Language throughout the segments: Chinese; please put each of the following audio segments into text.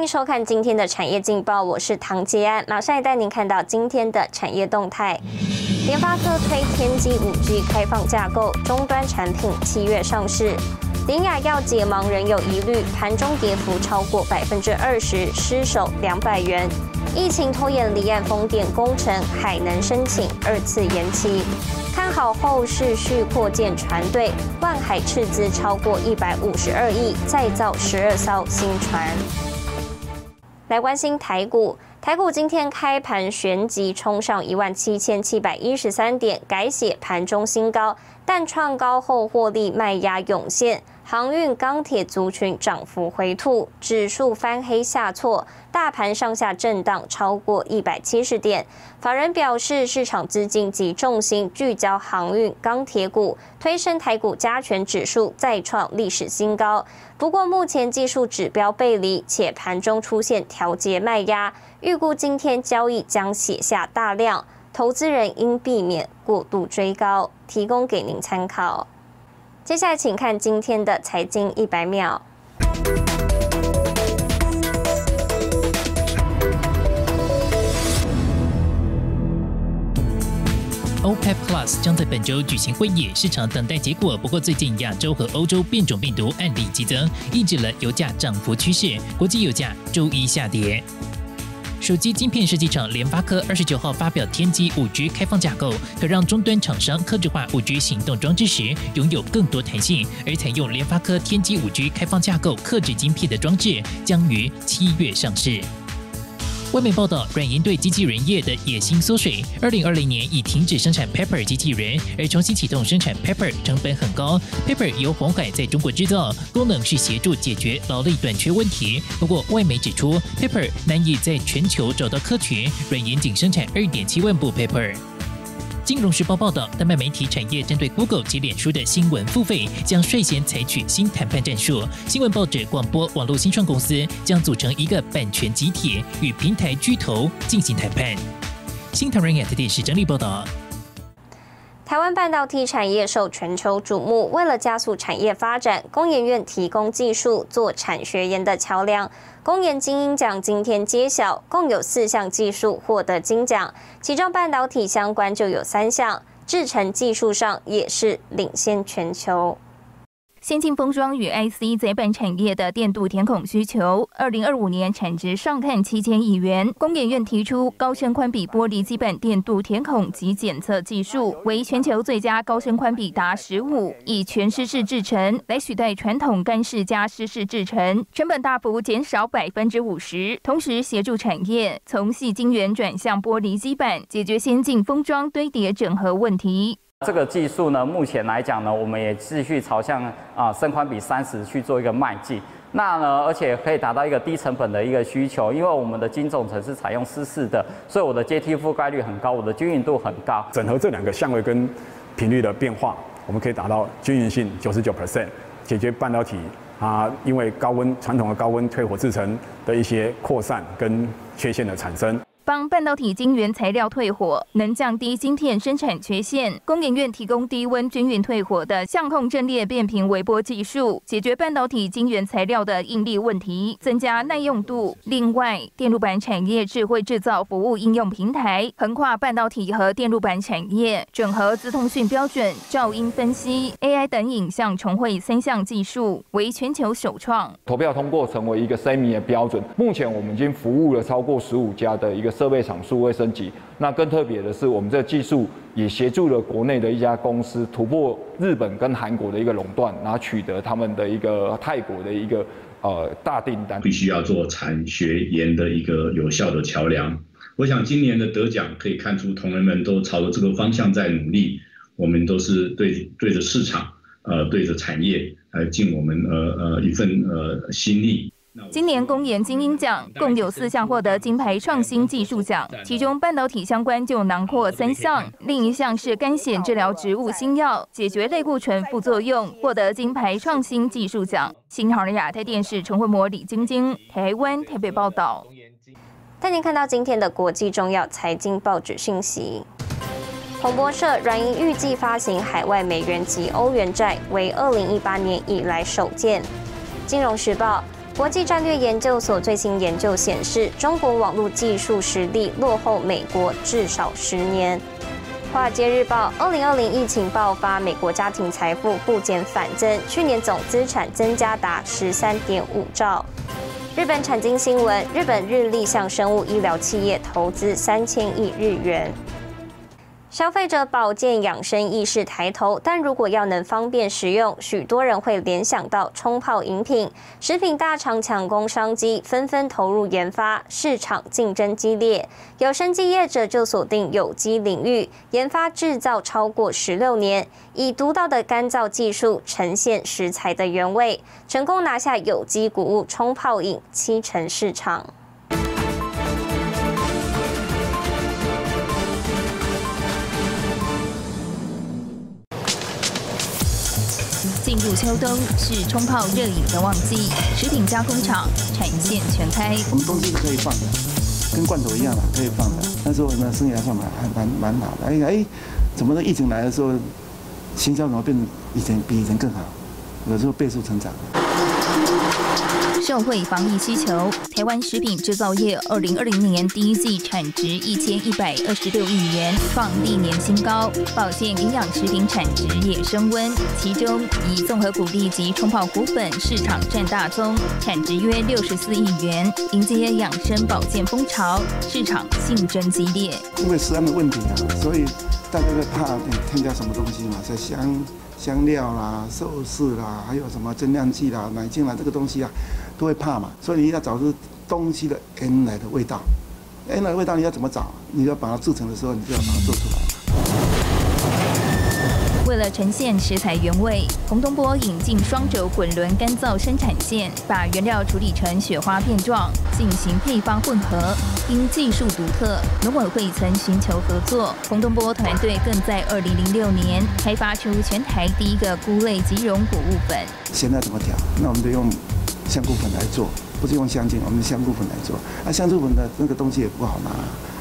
欢迎收看今天的产业劲报，我是唐杰安，马上带您看到今天的产业动态。联发科推天玑五 G 开放架构，终端产品七月上市。林雅要解盲仍有疑虑，盘中跌幅超过百分之二十，失守两百元。疫情拖延离岸风电工程，海能申请二次延期。看好后市续扩建船队，万海斥资超过一百五十二亿，再造十二艘新船。来关心台股，台股今天开盘旋即冲上一万七千七百一十三点，改写盘中新高，但创高后获利卖压涌现。航运、钢铁族群涨幅回吐，指数翻黑下挫，大盘上下震荡超过一百七十点。法人表示，市场资金及重心聚焦航运、钢铁股，推升台股加权指数再创历史新高。不过，目前技术指标背离，且盘中出现调节卖压，预估今天交易将写下大量，投资人应避免过度追高。提供给您参考。接下来，请看今天的财经一百秒。OPEC Plus 将在本周举行会议，市场等待结果。不过，最近亚洲和欧洲变种病毒案例激增，抑制了油价涨幅趋势，国际油价周一下跌。手机晶片设计厂联发科二十九号发表天玑五 G 开放架构，可让终端厂商客制化五 G 行动装置时拥有更多弹性。而采用联发科天玑五 G 开放架构克制晶片的装置将于七月上市。外媒报道，软银对机器人业的野心缩水。二零二零年已停止生产 Pepper 机器人，而重新启动生产 Pepper 成本很高。Pepper 由红海在中国制造，功能是协助解决劳力短缺问题。不过，外媒指出，Pepper 难以在全球找到客群，软银仅生产二点七万部 Pepper。金融时报报道，丹麦媒体产业针对 Google 及脸书的新闻付费将率先采取新谈判战术。新闻报纸、广播网络新创公司将组成一个版权集体，与平台巨头进行谈判。新唐人亚太电视整理报道。台湾半导体产业受全球瞩目，为了加速产业发展，工研院提供技术做产学研的桥梁。工研精英奖今天揭晓，共有四项技术获得金奖，其中半导体相关就有三项，制程技术上也是领先全球。先进封装与 IC 载板产业的电镀填孔需求，二零二五年产值上看七千亿元。工研院提出高深宽比玻璃基板电镀填孔及检测技术，为全球最佳高深宽比达十五，以全湿式制成来取代传统干式加湿式制成，成本大幅减少百分之五十，同时协助产业从细晶圆转向玻璃基板，解决先进封装堆叠整合问题。这个技术呢，目前来讲呢，我们也继续朝向啊深宽比三十去做一个迈进。那呢，而且可以达到一个低成本的一个需求，因为我们的晶种层是采用湿式的，所以我的阶梯覆盖率很高，我的均匀度很高。整合这两个相位跟频率的变化，我们可以达到均匀性九十九 percent，解决半导体啊因为高温传统的高温退火制成的一些扩散跟缺陷的产生。帮半导体晶圆材料退火，能降低晶片生产缺陷。工研院提供低温均匀退火的相控阵列变频微波技术，解决半导体晶圆材料的应力问题，增加耐用度。另外，电路板产业智慧制造服务应用平台，横跨半导体和电路板产业，整合资通讯标准、噪音分析、AI 等影像重绘三项技术，为全球首创。投票通过成为一个 SEMI 的标准，目前我们已经服务了超过十五家的一个。设备厂数位升级，那更特别的是，我们这技术也协助了国内的一家公司突破日本跟韩国的一个垄断，然后取得他们的一个泰国的一个呃大订单。必须要做产学研的一个有效的桥梁。我想今年的得奖可以看出，同仁们都朝着这个方向在努力。我们都是对对着市场，呃，对着产业来尽我们呃呃一份呃心力。今年工研精英奖共有四项获得金牌创新技术奖，其中半导体相关就囊括三项，另一项是肝癣治疗植物新药，解决类固醇副作用，获得金牌创新技术奖。新唐人亚太电视陈慧模、李晶晶，台湾台北报道。带您看到今天的国际重要财经报纸讯息。彭博社软银预计发行海外美元及欧元债，为二零一八年以来首见。金融时报。国际战略研究所最新研究显示，中国网络技术实力落后美国至少十年。华尔街日报：二零二零疫情爆发，美国家庭财富不减反增，去年总资产增加达十三点五兆。日本产经新闻：日本日立向生物医疗企业投资三千亿日元。消费者保健养生意识抬头，但如果要能方便食用，许多人会联想到冲泡饮品。食品大厂抢攻商机，纷纷投入研发，市场竞争激烈。有生机业者就锁定有机领域，研发制造超过十六年，以独到的干燥技术呈现食材的原味，成功拿下有机谷物冲泡饮七成市场。进入秋冬是冲泡热饮的旺季，食品加工厂产线全开。我们东西是可以放的，跟罐头一样的可以放的。那时候呢，生意还算蛮还蛮蛮好的。哎哎，怎么的？疫情来的时候，行销怎么变成以前比以前更好？有时候倍速成长。社会防疫需求，台湾食品制造业二零二零年第一季产值一千一百二十六亿元，创历年新高。保健营养食品产值也升温，其中以综合谷粒及冲泡谷粉市场占大宗，产值约六十四亿元。迎接养生保健风潮，市场竞争激烈。因为食安的问题啊，所以大家在怕添加什么东西嘛，在香香料啦、寿司啦，还有什么增量剂啦、奶精啦，这个东西啊。都会怕嘛，所以你要找出东西的原来的味道，原来的味道你要怎么找？你要把它制成的时候，你就要把它做出来。为了呈现食材原味，洪东波引进双轴滚轮干燥生产线，把原料处理成雪花片状，进行配方混合。因技术独特，农委会曾寻求合作。洪东波团队更在二零零六年开发出全台第一个菇类即溶谷物粉。现在怎么调？那我们就用。香菇粉来做，不是用香精，我们香菇粉来做。那香菇粉的那个东西也不好拿，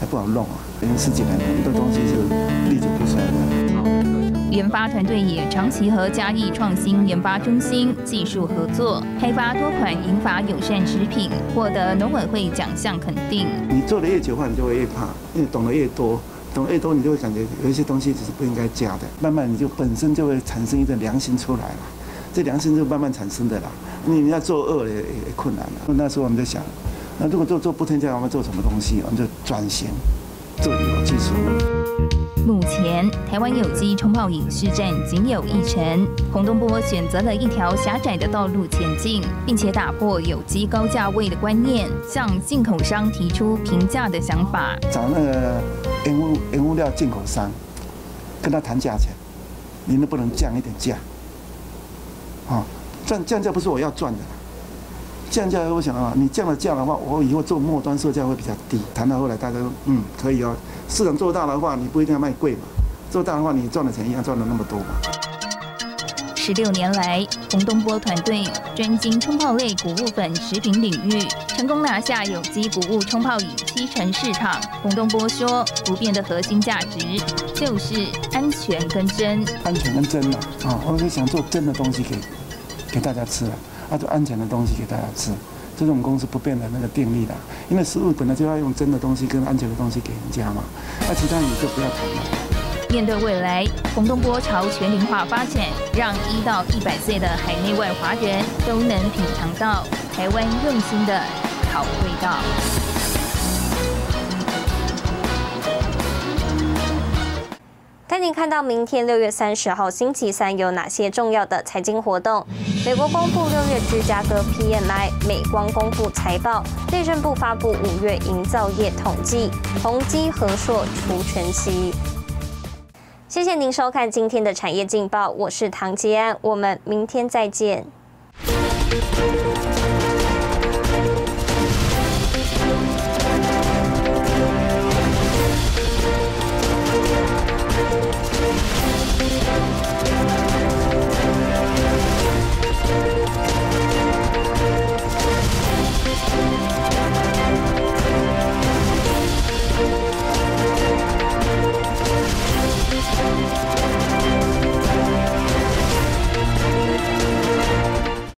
还不好弄啊。因为十几年很多东西是历久不衰的。研发团队也长期和嘉义创新研发中心技术合作，开发多款银发友善食品，获得农委会奖项肯定。你做的越久的话，你就会越怕，因为懂得越多，懂得越多，你就会感觉有一些东西只是不应该加的。慢慢你就本身就会产生一个良心出来了，这良心就慢慢产生的啦。你要做恶也也困难了。那时候我们在想，那如果做做不添加，我们做什么东西？我们就转型做有机食物。目前台湾有机冲泡饮市站仅有一成。洪东波选择了一条狭窄的道路前进，并且打破有机高价位的观念，向进口商提出平价的想法。找那个原物原物料进口商，跟他谈价钱，你能不能降一点价？啊？降降价不是我要赚的，降价我想啊，你降了价的话，我以后做末端售价会比较低。谈到后来，大家说嗯可以哦，市场做大的话，你不一定要卖贵嘛，做大的话，你赚的钱一样赚了那么多嘛。十六年来，洪东波团队专精冲泡类谷物粉食品领域，成功拿下有机谷物冲泡饮七成市场。洪东波说，不变的核心价值就是安全跟真。安全跟真嘛，啊，我是想做真的东西给。给大家吃了，啊，就安全的东西给大家吃，这是我们公司不变的那个定力的。因为食物本来就要用真的东西跟安全的东西给人家嘛，那其他你就不要谈了。面对未来，洪东波朝全龄化发展，让一到一百岁的海内外华人都能品尝到台湾用心的好味道。带您看到明天六月三十号星期三有哪些重要的财经活动？美国公布六月芝加哥 PMI，美光公布财报，内政部发布五月营造业统计，宏基、和硕除全息。谢谢您收看今天的产业劲报，我是唐吉安，我们明天再见。